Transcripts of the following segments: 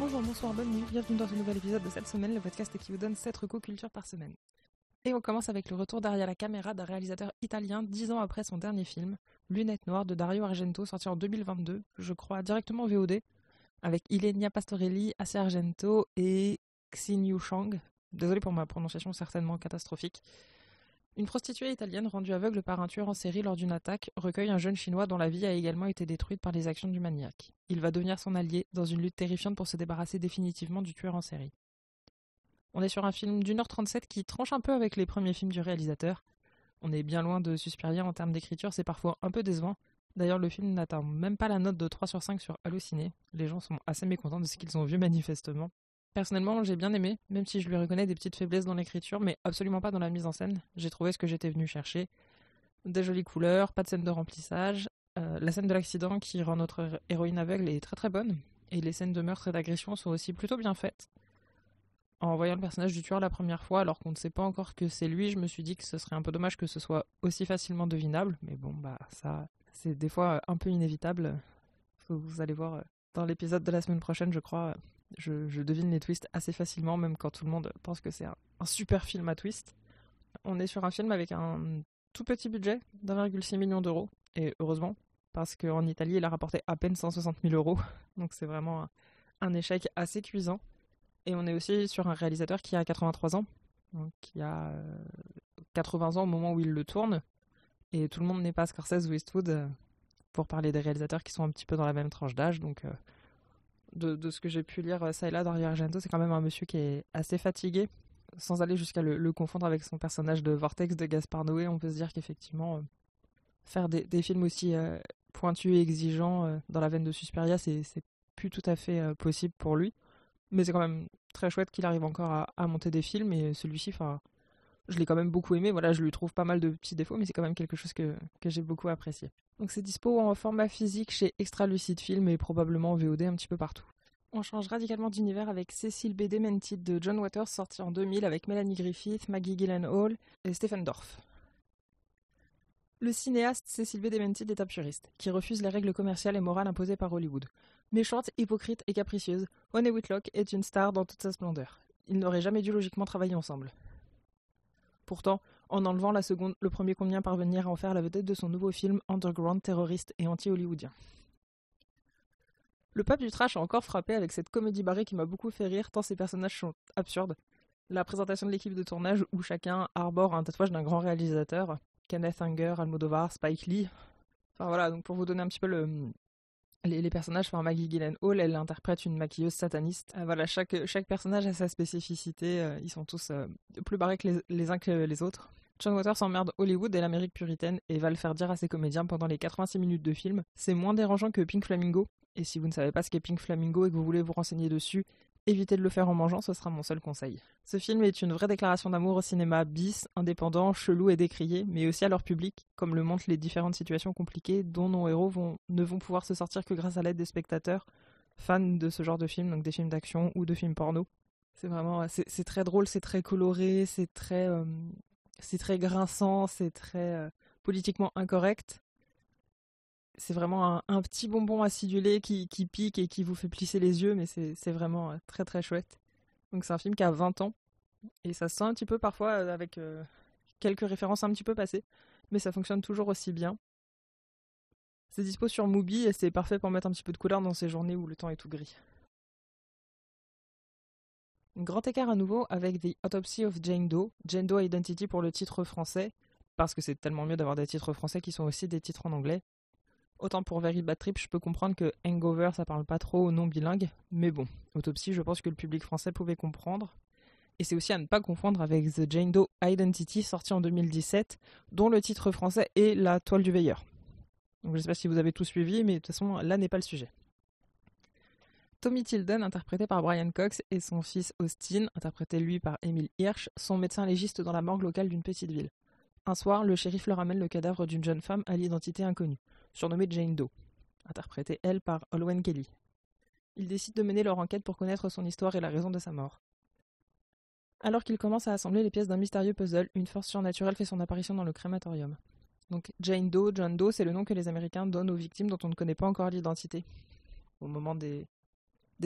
Bonjour, bonsoir, bonne nuit, bienvenue dans ce nouvel épisode de cette semaine, le podcast qui vous donne 7 recos culture par semaine. Et on commence avec le retour derrière la caméra d'un réalisateur italien 10 ans après son dernier film, Lunettes Noires de Dario Argento, sorti en 2022, je crois directement VOD, avec Ilenia Pastorelli, Asia Argento et Xin Shang. Désolé pour ma prononciation certainement catastrophique. Une prostituée italienne rendue aveugle par un tueur en série lors d'une attaque recueille un jeune chinois dont la vie a également été détruite par les actions du maniaque. Il va devenir son allié dans une lutte terrifiante pour se débarrasser définitivement du tueur en série. On est sur un film d'une heure 37 qui tranche un peu avec les premiers films du réalisateur. On est bien loin de Suspiria en termes d'écriture, c'est parfois un peu décevant. D'ailleurs, le film n'atteint même pas la note de 3 sur 5 sur Allociné. Les gens sont assez mécontents de ce qu'ils ont vu manifestement. Personnellement, j'ai bien aimé, même si je lui reconnais des petites faiblesses dans l'écriture, mais absolument pas dans la mise en scène. J'ai trouvé ce que j'étais venu chercher. Des jolies couleurs, pas de scène de remplissage. Euh, la scène de l'accident qui rend notre héroïne aveugle est très très bonne. Et les scènes de meurtre et d'agression sont aussi plutôt bien faites. En voyant le personnage du tueur la première fois, alors qu'on ne sait pas encore que c'est lui, je me suis dit que ce serait un peu dommage que ce soit aussi facilement devinable. Mais bon, bah ça, c'est des fois un peu inévitable. Vous allez voir dans l'épisode de la semaine prochaine, je crois, je, devine les twists assez facilement, même quand tout le monde pense que c'est un, super film à twist. On est sur un film avec un tout petit budget d'1,6 million d'euros, et heureusement, parce qu'en Italie, il a rapporté à peine 160 000 euros, donc c'est vraiment un, échec assez cuisant. Et on est aussi sur un réalisateur qui a 83 ans, donc qui a 80 ans au moment où il le tourne, et tout le monde n'est pas Scorsese ou Eastwood euh, pour parler des réalisateurs qui sont un petit peu dans la même tranche d'âge, donc euh, de, ce que j'ai pu lire euh, ça et là Dario Argento, c'est quand même un monsieur qui est assez fatigué, sans aller jusqu'à le, confondre avec son personnage de Vortex de Gaspard Noé. On peut se dire qu'effectivement, euh, faire des, films aussi euh, pointus et exigeants dans la veine de Suspiria, c'est plus tout à fait possible pour lui. Mais c'est quand même très chouette qu'il arrive encore à, à, monter des films et celui-ci, je l'ai quand même beaucoup aimé. Voilà, je lui trouve pas mal de petits défauts, mais c'est quand même quelque chose que, j'ai beaucoup apprécié. Donc c'est dispo en format physique chez Extra Lucid Film et probablement en VOD un petit peu partout. On change radicalement d'univers avec Cécile B. Demented de John Waters, sorti en 2000 avec Melanie Griffith, Maggie Gyllenhaal et Stephen Dorff. Le cinéaste Cécile B. Demented est un puriste, qui refuse les règles commerciales et morales imposées par Hollywood. Méchante, hypocrite et capricieuse, Honey Whitlock est une star dans toute sa splendeur. Ils n'auraient jamais dû logiquement travailler ensemble. Pourtant, en enlevant la seconde, le premier convient parvenir à en faire la vedette de son nouveau film underground terroriste et anti-hollywoodien. Le pape du trash a encore frappé avec cette comédie barrée qui m'a beaucoup fait rire tant ses personnages sont absurdes. La présentation de l'équipe de tournage où chacun arbore un tatouage d'un grand réalisateur, Kenneth Anger, Almodovar, Spike Lee. Enfin voilà, donc pour vous donner un petit peu le, les, personnages, enfin Maggie Gyllenhaal, elle interprète une maquilleuse sataniste. Euh, voilà, chaque, personnage a sa spécificité. Euh, ils sont tous euh, plus barrés que les, uns que les autres. John Waters emmerde Hollywood et l'Amérique puritaine et va le faire dire à ses comédiens pendant les 86 minutes de film. C'est moins dérangeant que Pink Flamingo. Et si vous ne savez pas ce qu'est Pink Flamingo et que vous voulez vous renseigner dessus, Évitez de le faire en mangeant, ce sera mon seul conseil. Ce film est une vraie déclaration d'amour au cinéma bis, indépendant, chelou et décrié, mais aussi à leur public, comme le montrent les différentes situations compliquées dont nos héros vont, ne vont pouvoir se sortir que grâce à l'aide des spectateurs, fans de ce genre de films, donc des films d'action ou de films porno. C'est vraiment, c'est très drôle, c'est très coloré, c'est très, euh, c'est très grinçant, c'est très euh, politiquement incorrect, c'est vraiment un, petit bonbon acidulé qui, pique et qui vous fait plisser les yeux, mais c'est vraiment euh, très très chouette. Donc c'est un film qui a 20 ans, et ça se sent un petit peu parfois euh, avec euh, quelques références un petit peu passées, mais ça fonctionne toujours aussi bien. C'est dispo sur Mubi et c'est parfait pour mettre un petit peu de couleur dans ces journées où le temps est tout gris. Grand écart à nouveau avec The Autopsy of Jane Doe, Jane Doe Identity pour le titre français, parce que c'est tellement mieux d'avoir des titres français qui sont aussi des titres en anglais, Autant pour Very Bad Trip, je peux comprendre que Hangover, ça parle pas trop aux non bilingues, mais bon, Autopsy, je pense que le public français pouvait comprendre. Et c'est aussi à ne pas confondre avec The Jane Doe Identity, sorti en 2017, dont le titre français est La toile du veilleur. Donc je sais pas si vous avez tout suivi, mais de toute façon, là n'est pas le sujet. Tommy Tilden, interprété par Brian Cox, et son fils Austin, interprété lui par Emile Hirsch, sont médecins légistes dans la morgue locale d'une petite ville. Un soir, le shérif leur amène le cadavre d'une jeune femme à l'identité inconnue surnommée Jane Doe, interprétée elle par Olwen Kelly. Ils décident de mener leur enquête pour connaître son histoire et la raison de sa mort. Alors qu'ils commencent à assembler les pièces d'un mystérieux puzzle, une force surnaturelle fait son apparition dans le crématorium. Donc Jane Doe, John Doe, c'est le nom que les Américains donnent aux victimes dont on ne connaît pas encore l'identité au moment des,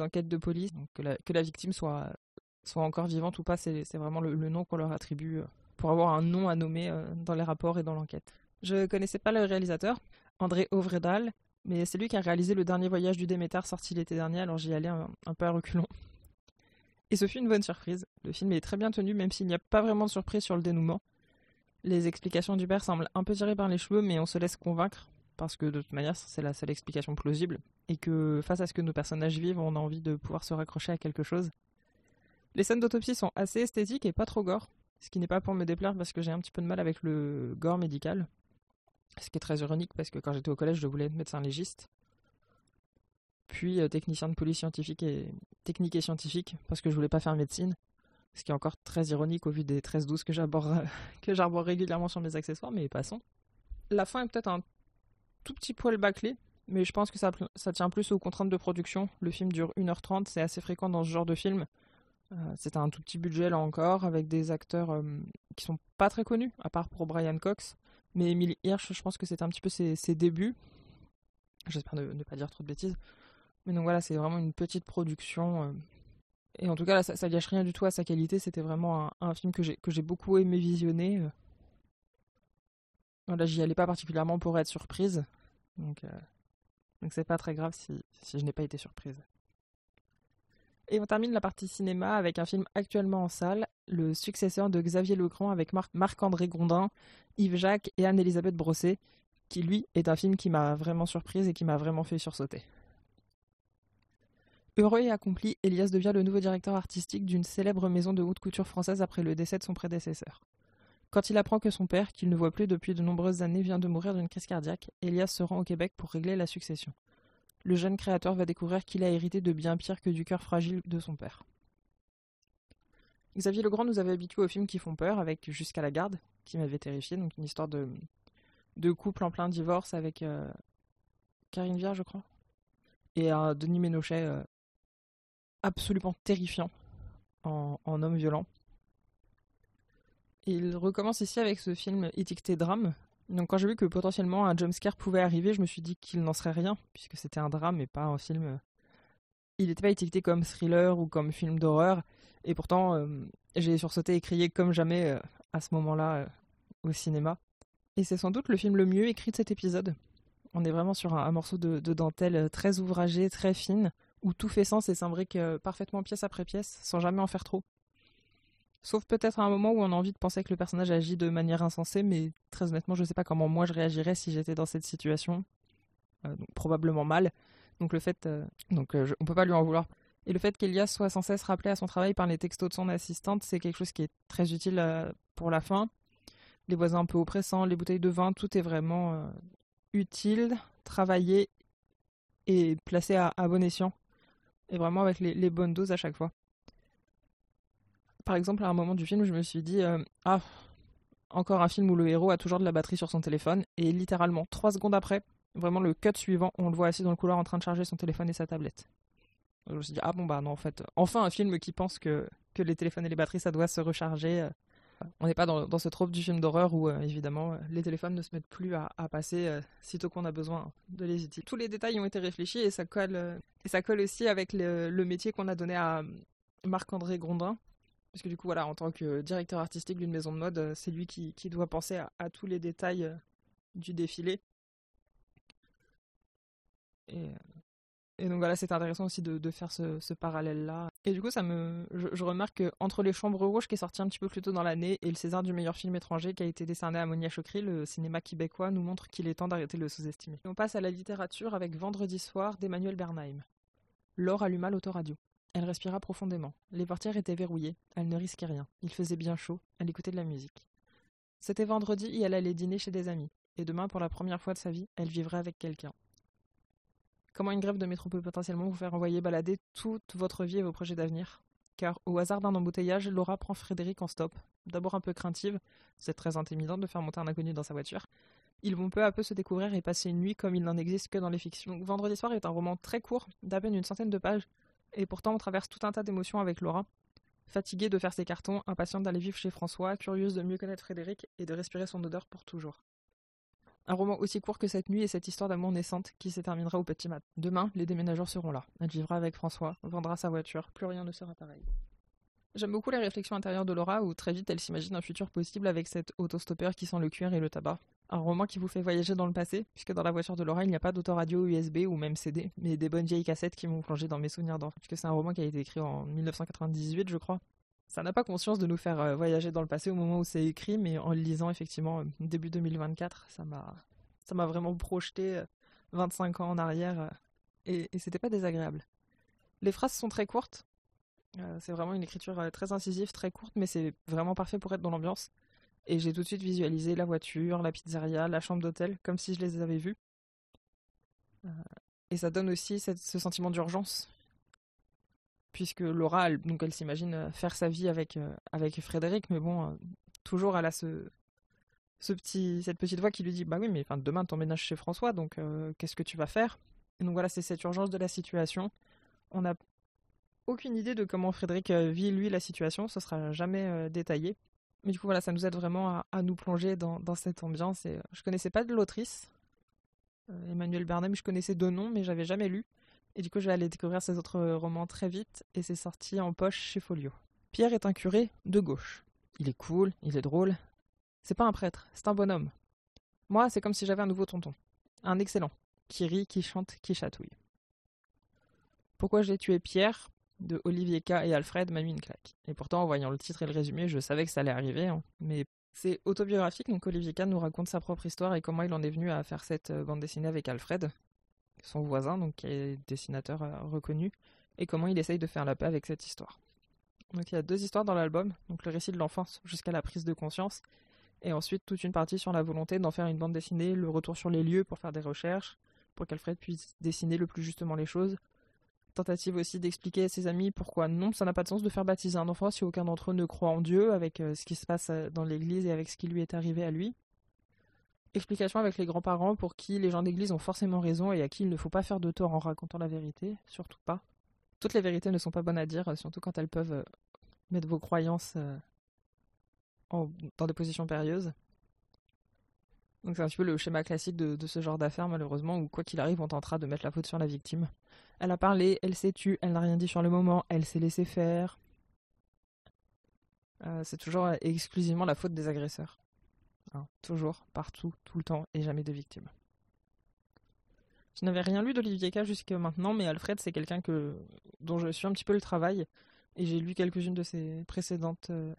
enquêtes de police. Que, la, victime soit, soit encore vivante ou pas, c'est vraiment le, nom qu'on leur attribue pour avoir un nom à nommer dans les rapports et dans l'enquête. Je connaissais pas le réalisateur, André Ovredal, mais c'est lui qui a réalisé le dernier voyage du Déméter sorti l'été dernier, alors j'y allais un, un, peu à reculons. Et ce fut une bonne surprise. Le film est très bien tenu, même s'il n'y a pas vraiment de surprise sur le dénouement. Les explications du père semblent un peu tirées par les cheveux, mais on se laisse convaincre, parce que de toute manière, c'est la seule explication plausible, et que face à ce que nos personnages vivent, on a envie de pouvoir se raccrocher à quelque chose. Les scènes d'autopsie sont assez esthétiques et pas trop gore, ce qui n'est pas pour me déplaire parce que j'ai un petit peu de mal avec le gore médical. Ce qui est très ironique parce que quand j'étais au collège, je voulais être médecin légiste. Puis euh, technicien de police scientifique et technique et scientifique parce que je voulais pas faire médecine. Ce qui est encore très ironique au vu des 13-12 que j'arbore régulièrement sur mes accessoires, mais passons. La fin est peut-être un tout petit poil bâclé, mais je pense que ça, ça tient plus aux contraintes de production. Le film dure 1h30, c'est assez fréquent dans ce genre de film. Euh, c'est un tout petit budget là encore, avec des acteurs euh, qui sont pas très connus, à part pour Brian Cox. Mais Emily Hirsch, je pense que c'est un petit peu ses, débuts. J'espère ne, pas dire trop de bêtises. Mais donc voilà, c'est vraiment une petite production. Euh, et en tout cas, là, ça, ça gâche rien du tout à sa qualité. C'était vraiment un, film que j'ai beaucoup aimé visionner. Voilà, j'y allais pas particulièrement pour être surprise. Donc, donc c'est pas très grave si je n'ai pas été surprise. Et on termine la partie cinéma avec un film actuellement en salle, le successeur de Xavier Legrand avec Marc-André Gondin, Yves Jacques et Anne-Elisabeth Brosset, qui lui est un film qui m'a vraiment surprise et qui m'a vraiment fait sursauter. Heureux et accompli, Elias devient le nouveau directeur artistique d'une célèbre maison de haute couture française après le décès de son prédécesseur. Quand il apprend que son père, qu'il ne voit plus depuis de nombreuses années, vient de mourir d'une crise cardiaque, Elias se rend au Québec pour régler la succession le jeune créateur va découvrir qu'il a hérité de bien pire que du cœur fragile de son père. Xavier Legrand nous avait habitués aux films qui font peur, avec Jusqu'à la garde, qui m'avait terrifié, donc une histoire de, couple en plein divorce avec euh, Karine Viard, je crois, et un Denis Ménochet euh, absolument terrifiant en, en, homme violent. Il recommence ici avec ce film étiqueté drame, donc quand j'ai vu que potentiellement un jumpscare pouvait arriver, je me suis dit qu'il n'en serait rien, puisque c'était un drame et pas un film. Euh, il n'était pas étiqueté comme thriller ou comme film d'horreur, et pourtant euh, j'ai sursauté et crié comme jamais euh, à ce moment-là au cinéma. Et c'est sans doute le film le mieux écrit de cet épisode. On est vraiment sur un, morceau de, de, dentelle très ouvragé, très fine, où tout fait sens et s'imbrique parfaitement pièce après pièce, sans jamais en faire trop. Sauf peut-être à un moment où on a envie de penser que le personnage agit de manière insensée, mais très honnêtement, je ne sais pas comment moi je réagirais si j'étais dans cette situation. Euh, donc, probablement mal. Donc le fait, euh, donc euh, on peut pas lui en vouloir. Et le fait qu'Elias soit sans cesse rappelé à son travail par les textos de son assistante, c'est quelque chose qui est très utile pour la fin. Les voisins un peu oppressants, les bouteilles de vin, tout est vraiment utile, travaillé et placé à, bon escient. Et vraiment avec les bonnes doses à chaque fois par exemple, à un moment du film, je me suis dit euh, Ah, encore un film où le héros a toujours de la batterie sur son téléphone. Et littéralement, trois secondes après, vraiment le cut suivant, on le voit assis dans le couloir en train de charger son téléphone et sa tablette. je me suis dit Ah bon, bah non, en fait, enfin un film qui pense que, que les téléphones et les batteries, ça doit se recharger. Euh, on n'est pas dans, dans, ce trope du film d'horreur où, euh, évidemment, les téléphones ne se mettent plus à, passer sitôt qu'on a besoin de les utiliser. Tous les détails ont été réfléchis et ça colle, ça colle aussi avec le, métier qu'on a donné à Marc-André Grondin, parce que du coup, voilà, en tant que directeur artistique d'une maison de mode, euh, c'est lui qui, doit penser à, tous les détails euh, du défilé. Et, donc voilà, c'est intéressant aussi de, faire ce, parallèle-là. Et du coup, ça me, je, remarque qu'entre Les Chambres Rouges, qui est sorti un petit peu plus tôt dans l'année, et le César du meilleur film étranger, qui a été décerné à Monia Chokri, le cinéma québécois nous montre qu'il est temps d'arrêter de le sous-estimer. On passe à la littérature avec Vendredi soir d'Emmanuel Bernheim. Laure alluma l'autoradio. Elle respira profondément. Les portières étaient verrouillées. Elle ne risquait rien. Il faisait bien chaud. Elle écoutait de la musique. C'était vendredi et elle allait dîner chez des amis. Et demain, pour la première fois de sa vie, elle vivrait avec quelqu'un. Comment une grève de métro peut potentiellement vous faire envoyer balader toute votre vie et vos projets d'avenir? Car, au hasard d'un embouteillage, Laura prend Frédéric en stop. D'abord un peu craintive, c'est très intimidant de faire monter un inconnu dans sa voiture. Ils vont peu à peu se découvrir et passer une nuit comme il n'en existe que dans les fictions. Vendredi soir est un roman très court, d'à peine une centaine de pages, et pourtant on traverse tout un tas d'émotions avec Laura. Fatiguée de faire ses cartons, impatiente d'aller vivre chez François, curieuse de mieux connaître Frédéric et de respirer son odeur pour toujours. Un roman aussi court que cette nuit et cette histoire d'amour naissante qui se terminera au petit mat. Demain, les déménageurs seront là. Elle vivra avec François, vendra sa voiture, plus rien ne sera pareil. J'aime beaucoup les réflexions intérieures de Laura où très vite elle s'imagine un futur possible avec cet autostoppeur qui sent le cuir et le tabac. Un roman qui vous fait voyager dans le passé, puisque dans la voiture de Laura il n'y a pas d'autoradio USB ou même CD, mais des bonnes vieilles cassettes qui m'ont plongé dans mes souvenirs d'enfant, puisque c'est un roman qui a été écrit en 1998 je crois. Ça n'a pas conscience de nous faire euh, voyager dans le passé au moment où c'est écrit, mais en le lisant effectivement euh, début 2024, ça m'a vraiment projeté 25 euh, ans en arrière et, et c'était pas désagréable. Les phrases sont très courtes, c'est vraiment une écriture très incisive, très courte, mais c'est vraiment parfait pour être dans l'ambiance. Et j'ai tout de suite visualisé la voiture, la pizzeria, la chambre d'hôtel, comme si je les avais vus. Euh, et ça donne aussi ce sentiment d'urgence, puisque Laura, elle, donc elle s'imagine faire sa vie avec, avec Frédéric, mais bon, toujours elle a ce, ce petit, cette petite voix qui lui dit Bah oui, mais enfin, demain t'emménages chez François, donc qu'est-ce que tu vas faire? Et donc voilà, c'est cette urgence de la situation. On a aucune idée de comment Frédéric euh, vit lui la situation, ce sera jamais euh, détaillé. Mais du coup voilà, ça nous aide vraiment à, nous plonger dans, cette ambiance. Et, euh, je connaissais pas de l'autrice, Emmanuel Bernheim, je connaissais deux noms, mais j'avais jamais lu. Et du coup, je vais aller découvrir ses autres romans très vite, et c'est sorti en poche chez Folio. Pierre est un curé de gauche. Il est cool, il est drôle. C'est pas un prêtre, c'est un bonhomme. Moi, c'est comme si j'avais un nouveau tonton. Un excellent, qui rit, qui chante, qui chatouille. Pourquoi j'ai tué Pierre de Olivier K et Alfred m'a mis une claque. Et pourtant, en voyant le titre et le résumé, je savais que ça allait arriver. Hein. Mais c'est autobiographique, donc Olivier K nous raconte sa propre histoire et comment il en est venu à faire cette euh, bande dessinée avec Alfred, son voisin, donc qui est dessinateur euh, reconnu, et comment il essaye de faire la paix avec cette histoire. Donc il y a deux histoires dans l'album, donc le récit de l'enfance jusqu'à la prise de conscience, et ensuite toute une partie sur la volonté d'en faire une bande dessinée, le retour sur les lieux pour faire des recherches, pour qu'Alfred puisse dessiner le plus justement les choses, tentative aussi d'expliquer à ses amis pourquoi non, ça n'a pas de sens de faire baptiser un enfant si aucun d'entre eux ne croit en Dieu, avec euh, ce qui se passe euh, dans l'église et avec ce qui lui est arrivé à lui. Explication avec les grands-parents pour qui les gens d'église ont forcément raison et à qui il ne faut pas faire de tort en racontant la vérité, surtout pas. Toutes les vérités ne sont pas bonnes à dire, euh, surtout quand elles peuvent mettre vos croyances dans des positions périlleuses. Donc c'est un petit peu le schéma classique de, ce genre d'affaires, malheureusement, où quoi qu'il arrive, on tentera de mettre la faute sur la victime. Elle a parlé, elle s'est tue, elle n'a rien dit sur le moment, elle s'est laissée faire. Euh, c'est toujours exclusivement la faute des agresseurs. Hein, toujours, partout, tout le temps, et jamais de victime. Je n'avais rien lu d'Olivier K jusque maintenant, mais Alfred, c'est quelqu'un que dont je suis un petit peu le travail, et j'ai lu quelques-unes de ses précédentes. Euh,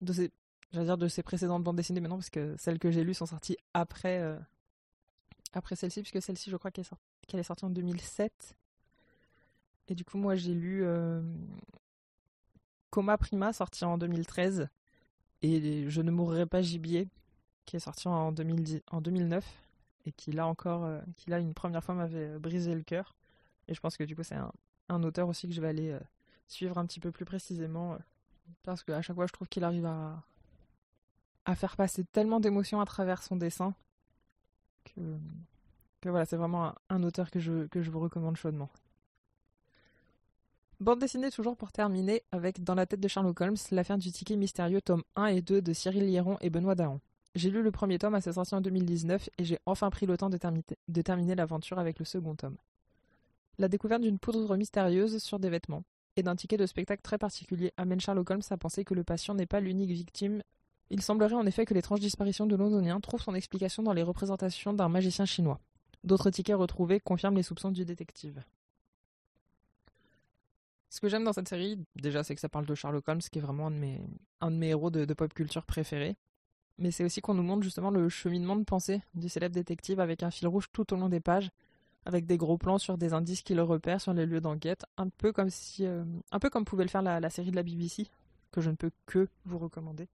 de ses, dire de ses précédentes bandes dessinées maintenant, parce que celles que j'ai lues sont sorties après. Euh, après celle-ci, puisque celle-ci, je crois qu'elle est, sortie en 2007. Et du coup, moi, j'ai lu euh, Coma Prima, sorti en 2013, et Je ne mourrai pas gibier, qui est sorti en, 2009, et qui, là encore, euh, qui, là, une première fois, m'avait brisé le cœur. Et je pense que du coup, c'est un, auteur aussi que je vais aller euh, suivre un petit peu plus précisément, parce qu'à chaque fois, je trouve qu'il arrive à, faire passer tellement d'émotions à travers son dessin que, voilà, c'est vraiment un, auteur que je, que je vous recommande chaudement. Bande dessinée toujours pour terminer avec Dans la tête de Sherlock Holmes, l'affaire du ticket mystérieux tome 1 et 2 de Cyril Liéron et Benoît Dahan. J'ai lu le premier tome à sa sortie en 2019 et j'ai enfin pris le temps de, de terminer l'aventure avec le second tome. La découverte d'une poudre mystérieuse sur des vêtements et d'un ticket de spectacle très particulier amène Sherlock Holmes à penser que le patient n'est pas l'unique victime il semblerait en effet que l'étrange disparition de londonien trouve son explication dans les représentations d'un magicien chinois. D'autres tickets retrouvés confirment les soupçons du détective. Ce que j'aime dans cette série, déjà, c'est que ça parle de Sherlock Holmes, qui est vraiment un de mes, un de mes héros de, pop culture préférés. Mais c'est aussi qu'on nous montre justement le cheminement de pensée du célèbre détective avec un fil rouge tout au long des pages, avec des gros plans sur des indices qui le repèrent sur les lieux d'enquête, un peu comme si, euh, un peu comme pouvait le faire la série de la BBC, que je ne peux que vous recommander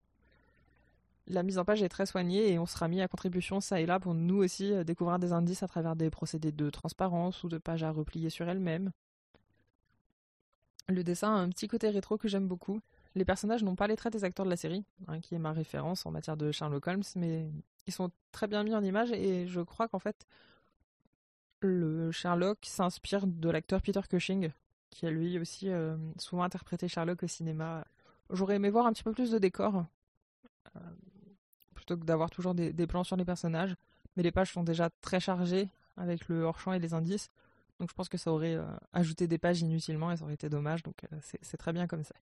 la mise en page est très soignée et on sera mis à contribution ça et là pour nous aussi euh, découvrir des indices à travers des procédés de transparence ou de pages à replier sur elles-mêmes. Le dessin a un petit côté rétro que j'aime beaucoup. Les personnages n'ont pas les traits des acteurs de la série, hein, qui est ma référence en matière de Sherlock Holmes, mais ils sont très bien mis en image et je crois qu'en fait le Sherlock s'inspire de l'acteur Peter Cushing, qui a lui aussi euh, souvent interprété Sherlock au cinéma. J'aurais aimé voir un petit peu plus de décors. Euh, plutôt que d'avoir toujours des, plans sur les personnages. Mais les pages sont déjà très chargées avec le hors-champ et les indices. Donc je pense que ça aurait euh, ajouté des pages inutilement et ça aurait été dommage. Donc euh, c'est très bien comme ça.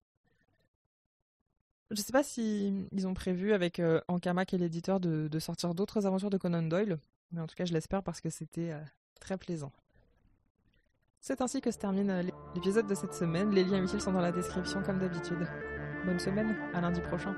Je sais pas si ils ont prévu avec euh, Ankama qui est l'éditeur de, de, sortir d'autres aventures de Conan Doyle. Mais en tout cas, je l'espère parce que c'était très plaisant. C'est ainsi que se termine l'épisode de cette semaine. Les liens utiles sont dans la description comme d'habitude. Bonne semaine, à lundi prochain.